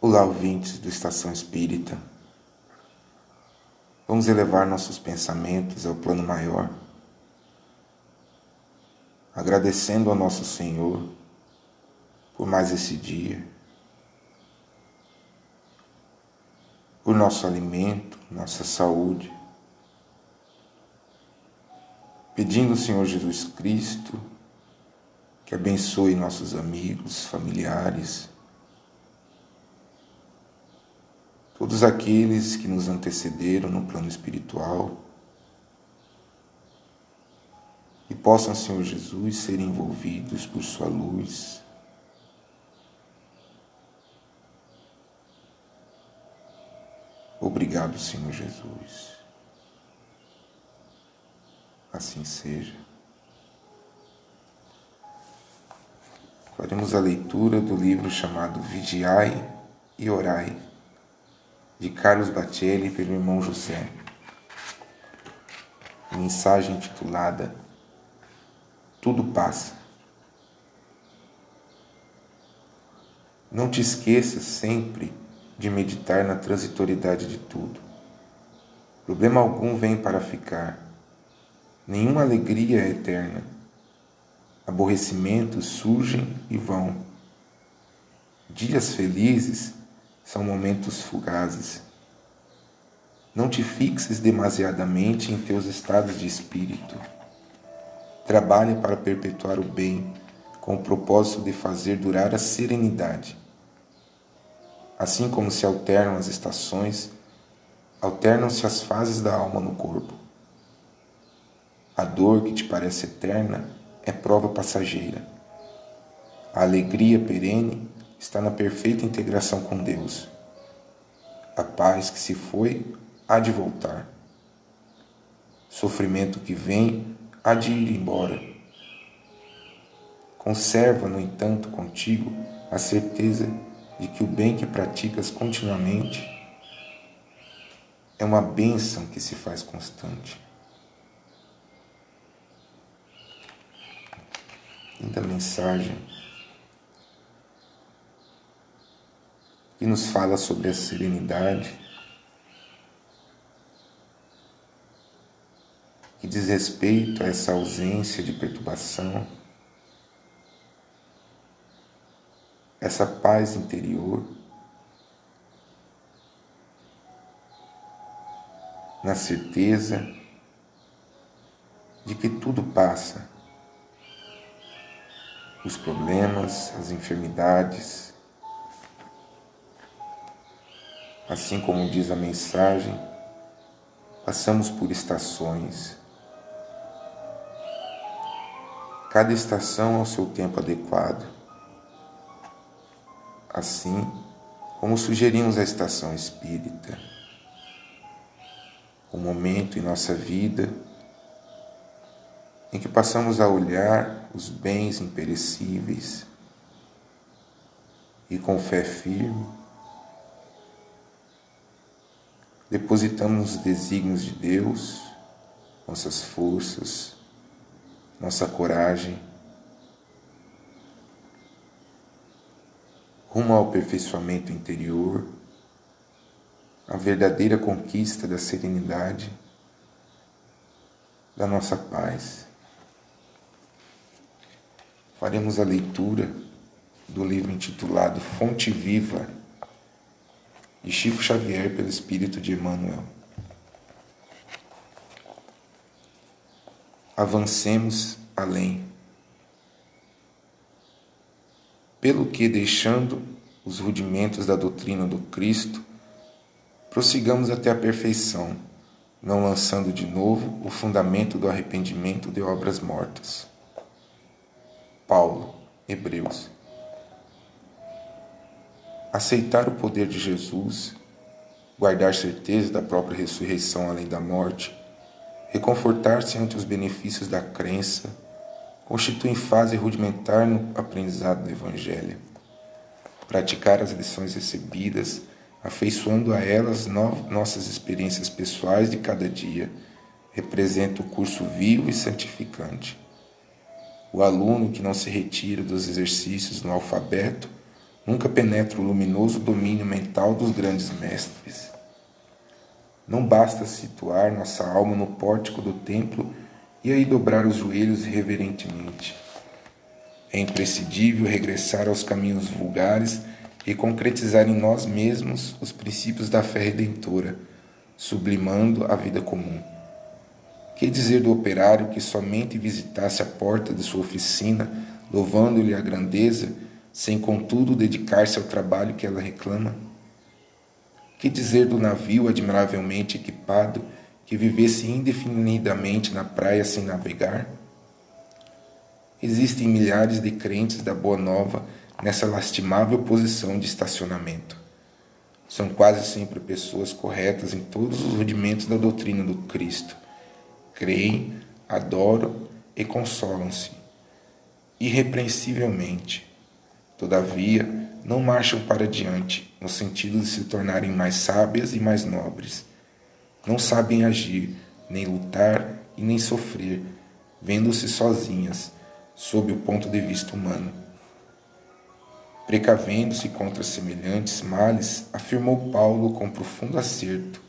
Olá, ouvintes do Estação Espírita. Vamos elevar nossos pensamentos ao plano maior, agradecendo ao nosso Senhor por mais esse dia, por nosso alimento, nossa saúde, pedindo ao Senhor Jesus Cristo que abençoe nossos amigos, familiares, todos aqueles que nos antecederam no plano espiritual e possam, Senhor Jesus, ser envolvidos por Sua luz. Obrigado, Senhor Jesus. Assim seja. Faremos a leitura do livro chamado Vigiai e Orai de Carlos Batelli pelo irmão José. Mensagem intitulada Tudo passa. Não te esqueças sempre de meditar na transitoriedade de tudo. Problema algum vem para ficar. Nenhuma alegria é eterna. Aborrecimentos surgem e vão. Dias felizes são momentos fugazes. Não te fixes demasiadamente em teus estados de espírito. Trabalhe para perpetuar o bem, com o propósito de fazer durar a serenidade. Assim como se alternam as estações, alternam-se as fases da alma no corpo. A dor que te parece eterna é prova passageira. A alegria perene está na perfeita integração com Deus. A paz que se foi há de voltar. Sofrimento que vem há de ir embora. Conserva, no entanto, contigo a certeza de que o bem que praticas continuamente é uma bênção que se faz constante. Quinta mensagem que nos fala sobre a serenidade, que diz respeito a essa ausência de perturbação, essa paz interior, na certeza de que tudo passa, os problemas, as enfermidades, Assim como diz a mensagem, passamos por estações. Cada estação ao seu tempo adequado. Assim como sugerimos a estação espírita, o momento em nossa vida em que passamos a olhar os bens imperecíveis e com fé firme depositamos os desígnios de Deus, nossas forças, nossa coragem, rumo ao aperfeiçoamento interior, a verdadeira conquista da serenidade, da nossa paz. Faremos a leitura do livro intitulado Fonte Viva de Chico Xavier pelo Espírito de Emmanuel. Avancemos além. Pelo que, deixando os rudimentos da doutrina do Cristo, prossigamos até a perfeição, não lançando de novo o fundamento do arrependimento de obras mortas. Paulo, Hebreus aceitar o poder de Jesus, guardar certeza da própria ressurreição além da morte, reconfortar-se ante os benefícios da crença, constituem fase rudimentar no aprendizado do Evangelho. Praticar as lições recebidas, afeiçoando a elas no nossas experiências pessoais de cada dia, representa o curso vivo e santificante. O aluno que não se retira dos exercícios no alfabeto nunca penetra o luminoso domínio mental dos grandes mestres. Não basta situar nossa alma no pórtico do templo e aí dobrar os joelhos reverentemente. É imprescindível regressar aos caminhos vulgares e concretizar em nós mesmos os princípios da fé redentora, sublimando a vida comum. Que dizer do operário que somente visitasse a porta de sua oficina, louvando-lhe a grandeza, sem contudo dedicar-se ao trabalho que ela reclama? Que dizer do navio admiravelmente equipado que vivesse indefinidamente na praia sem navegar? Existem milhares de crentes da Boa Nova nessa lastimável posição de estacionamento. São quase sempre pessoas corretas em todos os rudimentos da doutrina do Cristo. Creem, adoram e consolam-se. Irrepreensivelmente. Todavia, não marcham para diante, no sentido de se tornarem mais sábias e mais nobres. Não sabem agir, nem lutar e nem sofrer, vendo-se sozinhas, sob o ponto de vista humano. Precavendo-se contra semelhantes males, afirmou Paulo com profundo acerto,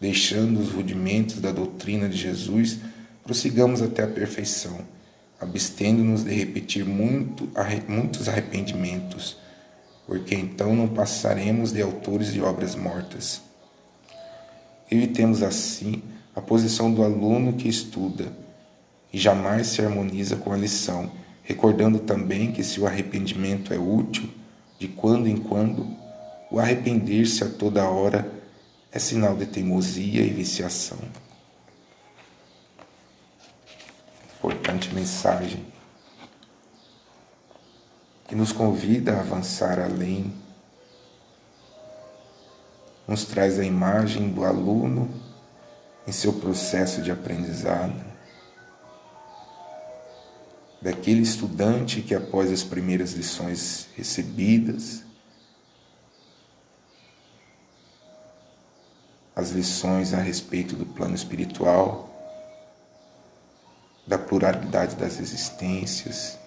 deixando os rudimentos da doutrina de Jesus, prossigamos até a perfeição, abstendo-nos de repetir muito, muitos arrependimentos, porque então não passaremos de autores de obras mortas. Evitemos assim a posição do aluno que estuda e jamais se harmoniza com a lição, recordando também que se o arrependimento é útil, de quando em quando, o arrepender-se a toda hora é sinal de teimosia e viciação. Importante mensagem que nos convida a avançar além, nos traz a imagem do aluno em seu processo de aprendizado, daquele estudante que, após as primeiras lições recebidas, as lições a respeito do plano espiritual, da pluralidade das existências,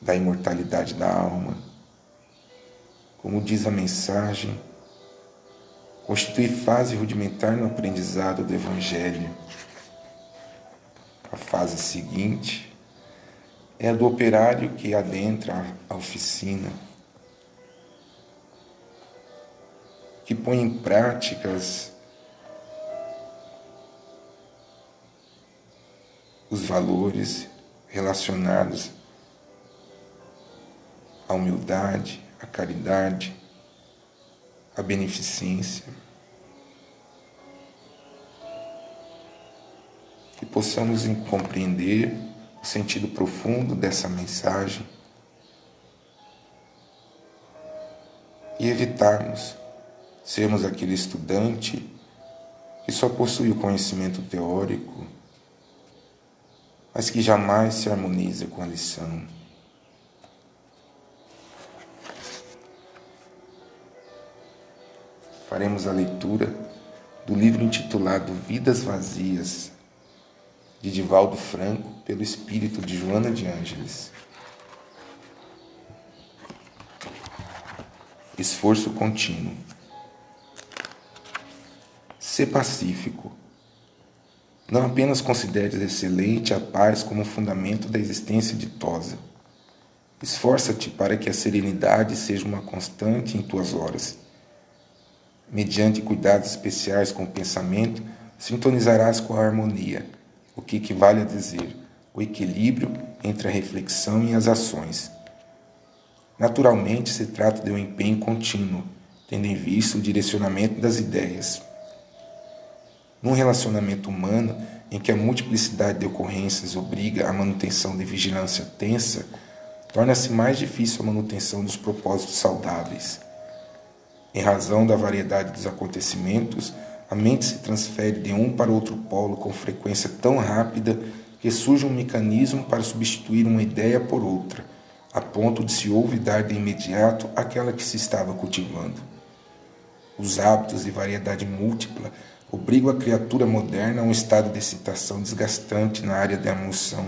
da imortalidade da alma. Como diz a mensagem, constitui fase rudimentar no aprendizado do Evangelho. A fase seguinte é a do operário que adentra a oficina, que põe em práticas os valores relacionados à humildade, à caridade, à beneficência. Que possamos compreender o sentido profundo dessa mensagem e evitarmos sermos aquele estudante que só possui o conhecimento teórico, mas que jamais se harmoniza com a lição. faremos a leitura do livro intitulado Vidas Vazias, de Divaldo Franco, pelo espírito de Joana de Ângeles. Esforço contínuo. Ser pacífico. Não apenas consideres excelente a paz como fundamento da existência ditosa. Esforça-te para que a serenidade seja uma constante em tuas horas mediante cuidados especiais com o pensamento, sintonizarás com a harmonia, o que equivale a dizer o equilíbrio entre a reflexão e as ações. Naturalmente, se trata de um empenho contínuo, tendo em vista o direcionamento das ideias. Num relacionamento humano em que a multiplicidade de ocorrências obriga a manutenção de vigilância tensa, torna-se mais difícil a manutenção dos propósitos saudáveis. Em razão da variedade dos acontecimentos, a mente se transfere de um para outro polo com frequência tão rápida que surge um mecanismo para substituir uma ideia por outra, a ponto de se olvidar de imediato aquela que se estava cultivando. Os hábitos de variedade múltipla obrigam a criatura moderna a um estado de excitação desgastante na área da emoção,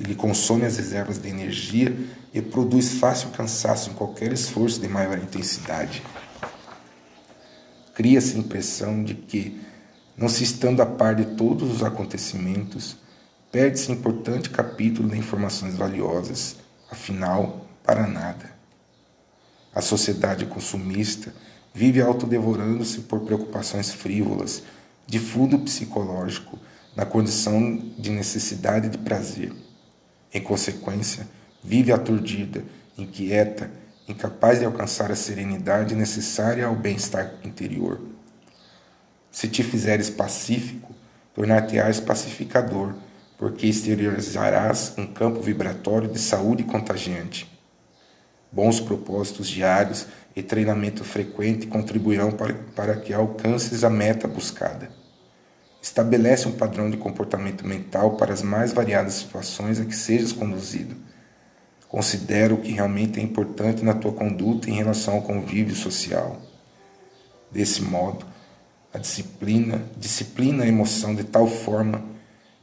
Ele consome as reservas de energia e produz fácil cansaço em qualquer esforço de maior intensidade. Cria-se a impressão de que, não se estando a par de todos os acontecimentos, perde-se importante capítulo de informações valiosas, afinal, para nada. A sociedade consumista vive autodevorando-se por preocupações frívolas, de fundo psicológico, na condição de necessidade de prazer. Em consequência, vive aturdida, inquieta, incapaz de alcançar a serenidade necessária ao bem-estar interior. Se te fizeres pacífico, tornar-te-ás pacificador, porque exteriorizarás um campo vibratório de saúde contagiante. Bons propósitos diários e treinamento frequente contribuirão para, para que alcances a meta buscada. Estabelece um padrão de comportamento mental para as mais variadas situações a que sejas conduzido. Considera o que realmente é importante na tua conduta em relação ao convívio social. Desse modo, a disciplina disciplina a emoção de tal forma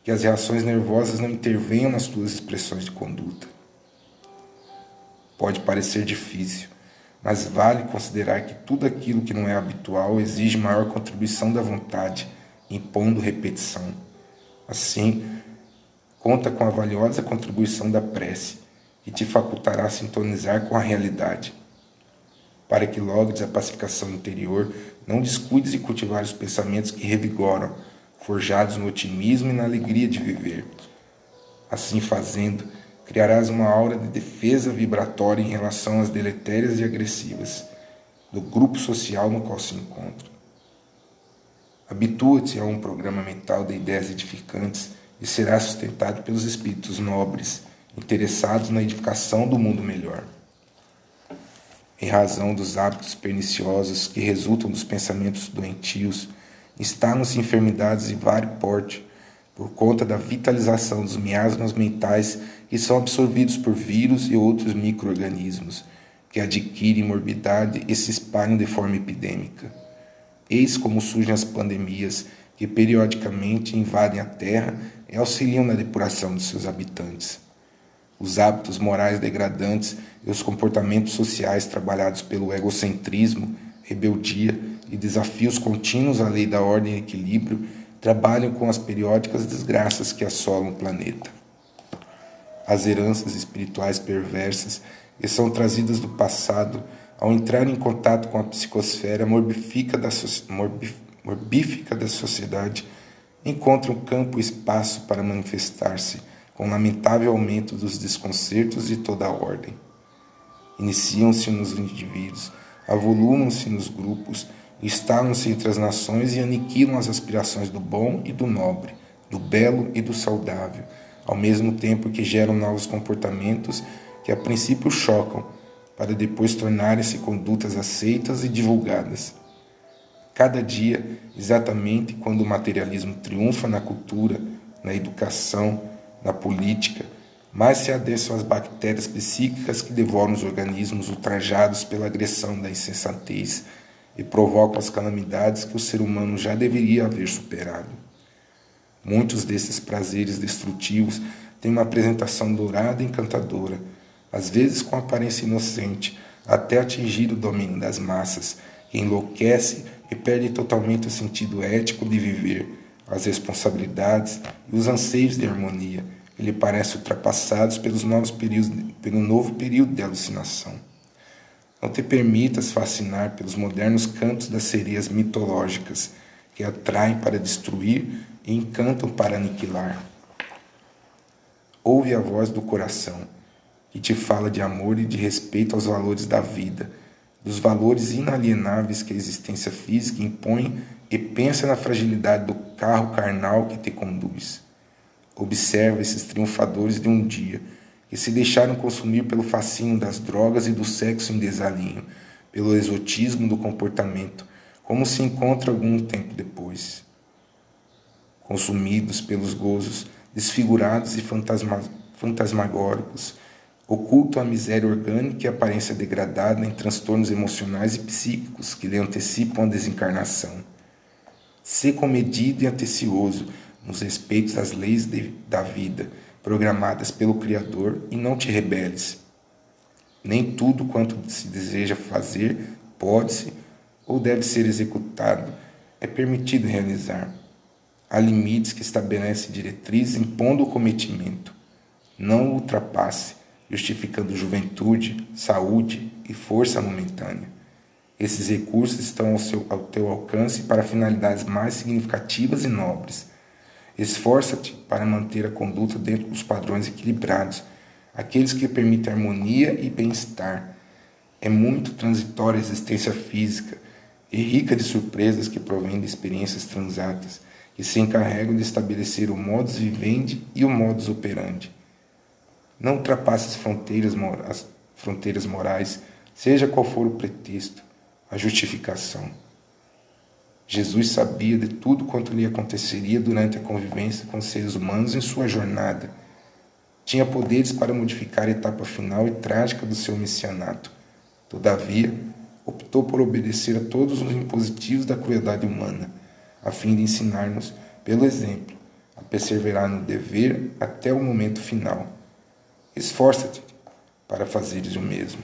que as reações nervosas não intervenham nas tuas expressões de conduta. Pode parecer difícil, mas vale considerar que tudo aquilo que não é habitual exige maior contribuição da vontade, impondo repetição. Assim, conta com a valiosa contribuição da prece, que te facultará sintonizar com a realidade. Para que logres a pacificação interior, não descuides de cultivar os pensamentos que revigoram, forjados no otimismo e na alegria de viver. Assim fazendo, criarás uma aura de defesa vibratória em relação às deletérias e agressivas do grupo social no qual se encontra. Habitua-te a um programa mental de ideias edificantes e será sustentado pelos espíritos nobres, interessados na edificação do mundo melhor. Em razão dos hábitos perniciosos que resultam dos pensamentos doentios, instalam-se enfermidades de vário porte, por conta da vitalização dos miasmas mentais que são absorvidos por vírus e outros microorganismos, que adquirem morbidade e se espalham de forma epidêmica. Eis como surgem as pandemias que periodicamente invadem a Terra e auxiliam na depuração de seus habitantes. Os hábitos morais degradantes e os comportamentos sociais trabalhados pelo egocentrismo, rebeldia e desafios contínuos à lei da ordem e equilíbrio trabalham com as periódicas desgraças que assolam o planeta as heranças espirituais perversas que são trazidas do passado, ao entrar em contato com a psicosfera morbífica da, morbífica da sociedade, encontram campo e espaço para manifestar-se com lamentável aumento dos desconcertos de toda a ordem. Iniciam-se nos indivíduos, avolumam-se nos grupos, instalam-se entre as nações e aniquilam as aspirações do bom e do nobre, do belo e do saudável, ao mesmo tempo que geram novos comportamentos que a princípio chocam, para depois tornarem-se condutas aceitas e divulgadas. Cada dia, exatamente quando o materialismo triunfa na cultura, na educação, na política, mais se adensam as bactérias psíquicas que devoram os organismos ultrajados pela agressão da insensatez e provocam as calamidades que o ser humano já deveria haver superado. Muitos desses prazeres destrutivos têm uma apresentação dourada e encantadora, às vezes com aparência inocente, até atingir o domínio das massas, que enlouquece e perde totalmente o sentido ético de viver, as responsabilidades e os anseios de harmonia, que lhe parecem ultrapassados pelos novos períodos, pelo novo período de alucinação. Não te permitas fascinar pelos modernos cantos das sereias mitológicas, que atraem para destruir e encantam para aniquilar. Ouve a voz do coração, que te fala de amor e de respeito aos valores da vida, dos valores inalienáveis que a existência física impõe e pensa na fragilidade do carro carnal que te conduz. Observa esses triunfadores de um dia, que se deixaram consumir pelo fascínio das drogas e do sexo em desalinho, pelo exotismo do comportamento, como se encontra algum tempo depois consumidos pelos gozos desfigurados e fantasma, fantasmagóricos, ocultam a miséria orgânica e a aparência degradada em transtornos emocionais e psíquicos que lhe antecipam a desencarnação. Sê comedido e antecioso nos respeitos às leis de, da vida, programadas pelo Criador e não te rebeles. Nem tudo quanto se deseja fazer pode-se ou deve ser executado, é permitido realizar. Há limites que estabelecem diretrizes impondo o cometimento. Não ultrapasse, justificando juventude, saúde e força momentânea. Esses recursos estão ao, seu, ao teu alcance para finalidades mais significativas e nobres. Esforça-te para manter a conduta dentro dos padrões equilibrados, aqueles que permitem harmonia e bem-estar. É muito transitória a existência física e rica de surpresas que provém de experiências transatas, que se encarregam de estabelecer o modus vivendi e o modus operandi. Não ultrapasses fronteiras, as fronteiras morais, seja qual for o pretexto, a justificação. Jesus sabia de tudo quanto lhe aconteceria durante a convivência com os seres humanos em sua jornada. Tinha poderes para modificar a etapa final e trágica do seu messianato. Todavia, optou por obedecer a todos os impositivos da crueldade humana, a fim de ensinar-nos, pelo exemplo, a perseverar no dever até o momento final. Esforça-te para fazeres o mesmo.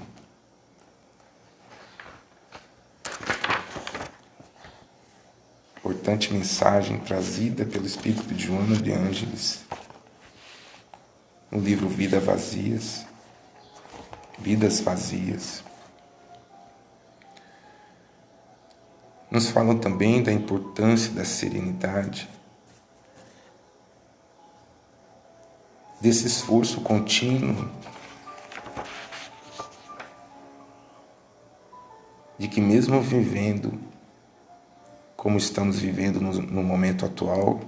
Importante mensagem trazida pelo Espírito de Joana de Ângeles no livro Vida Vazias, Vidas Vazias. Nos falam também da importância da serenidade, desse esforço contínuo de que, mesmo vivendo como estamos vivendo no, no momento atual,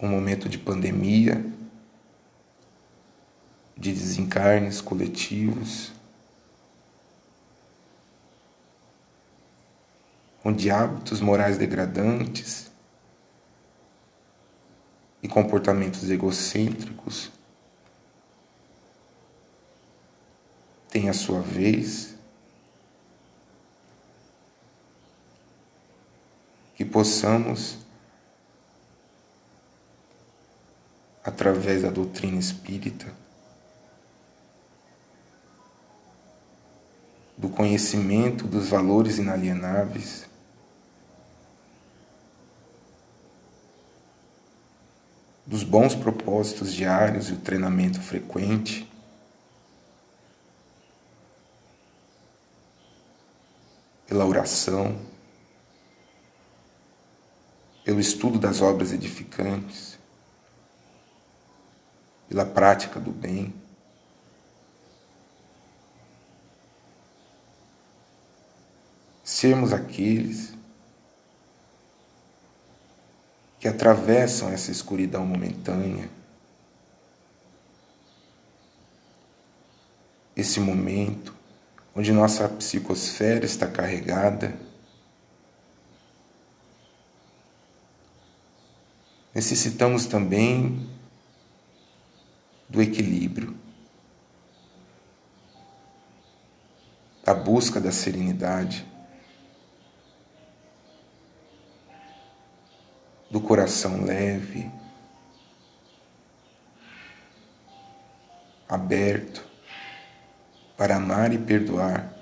um momento de pandemia, de desencarnes coletivos, onde hábitos morais degradantes e comportamentos egocêntricos têm a sua vez, que possamos, através da doutrina espírita, do conhecimento dos valores inalienáveis, dos bons propósitos diários e o treinamento frequente. Pela oração, pelo estudo das obras edificantes, pela prática do bem. Sermos aqueles que atravessam essa escuridão momentânea, esse momento onde nossa psicosfera está carregada, necessitamos também do equilíbrio, da busca da serenidade. Coração leve, aberto para amar e perdoar,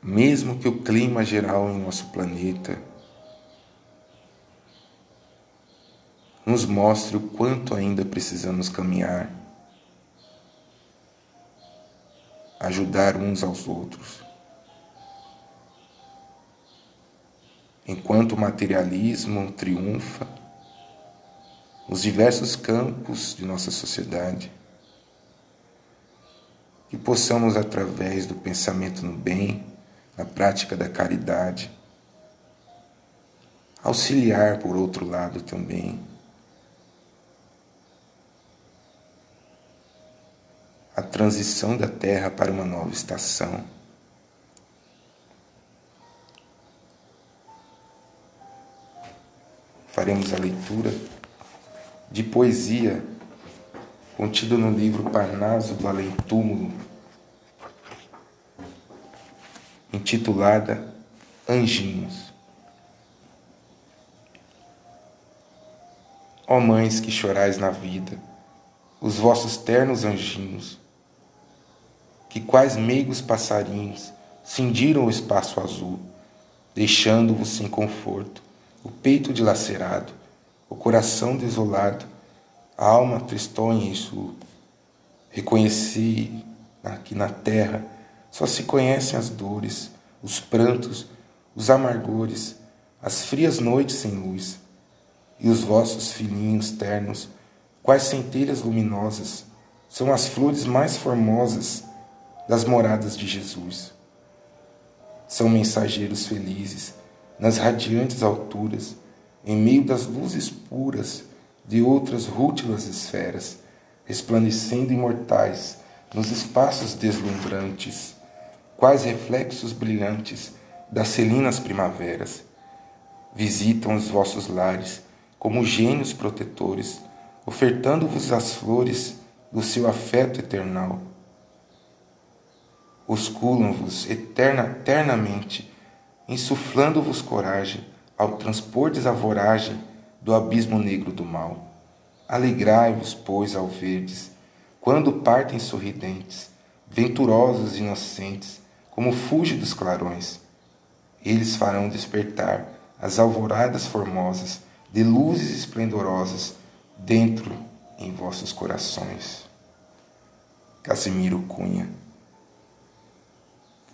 mesmo que o clima geral em nosso planeta nos mostre o quanto ainda precisamos caminhar, ajudar uns aos outros. Enquanto o materialismo triunfa nos diversos campos de nossa sociedade, que possamos, através do pensamento no bem, na prática da caridade, auxiliar, por outro lado, também a transição da Terra para uma nova estação. Faremos a leitura de poesia contida no livro Parnaso do Além Túmulo, intitulada Anjinhos. Ó mães que chorais na vida, os vossos ternos anjinhos, que quais meigos passarinhos cindiram o espaço azul, deixando-vos sem conforto, o peito dilacerado, o coração desolado, a alma tristonha em sul. Reconheci que na terra só se conhecem as dores, os prantos, os amargores, as frias noites sem luz e os vossos filhinhos ternos, quais centelhas luminosas, são as flores mais formosas das moradas de Jesus. São mensageiros felizes nas radiantes alturas, em meio das luzes puras de outras rútilas esferas, resplandecendo imortais nos espaços deslumbrantes, quais reflexos brilhantes das selinas primaveras. Visitam os vossos lares como gênios protetores, ofertando-vos as flores do seu afeto eternal. Osculam-vos eterna, eternamente, insuflando-vos coragem ao transpordes a voragem do abismo negro do mal. Alegrai-vos, pois, ao verdes, quando partem sorridentes, venturosos e inocentes, como fúlgidos clarões. Eles farão despertar as alvoradas formosas de luzes esplendorosas dentro em vossos corações. Casimiro Cunha.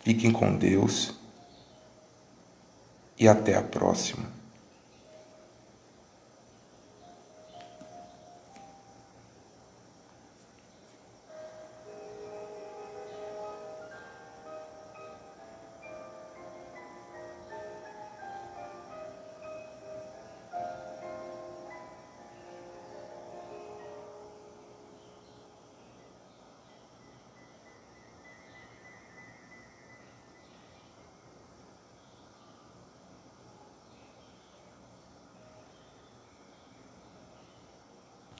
Fiquem com Deus e até a próxima.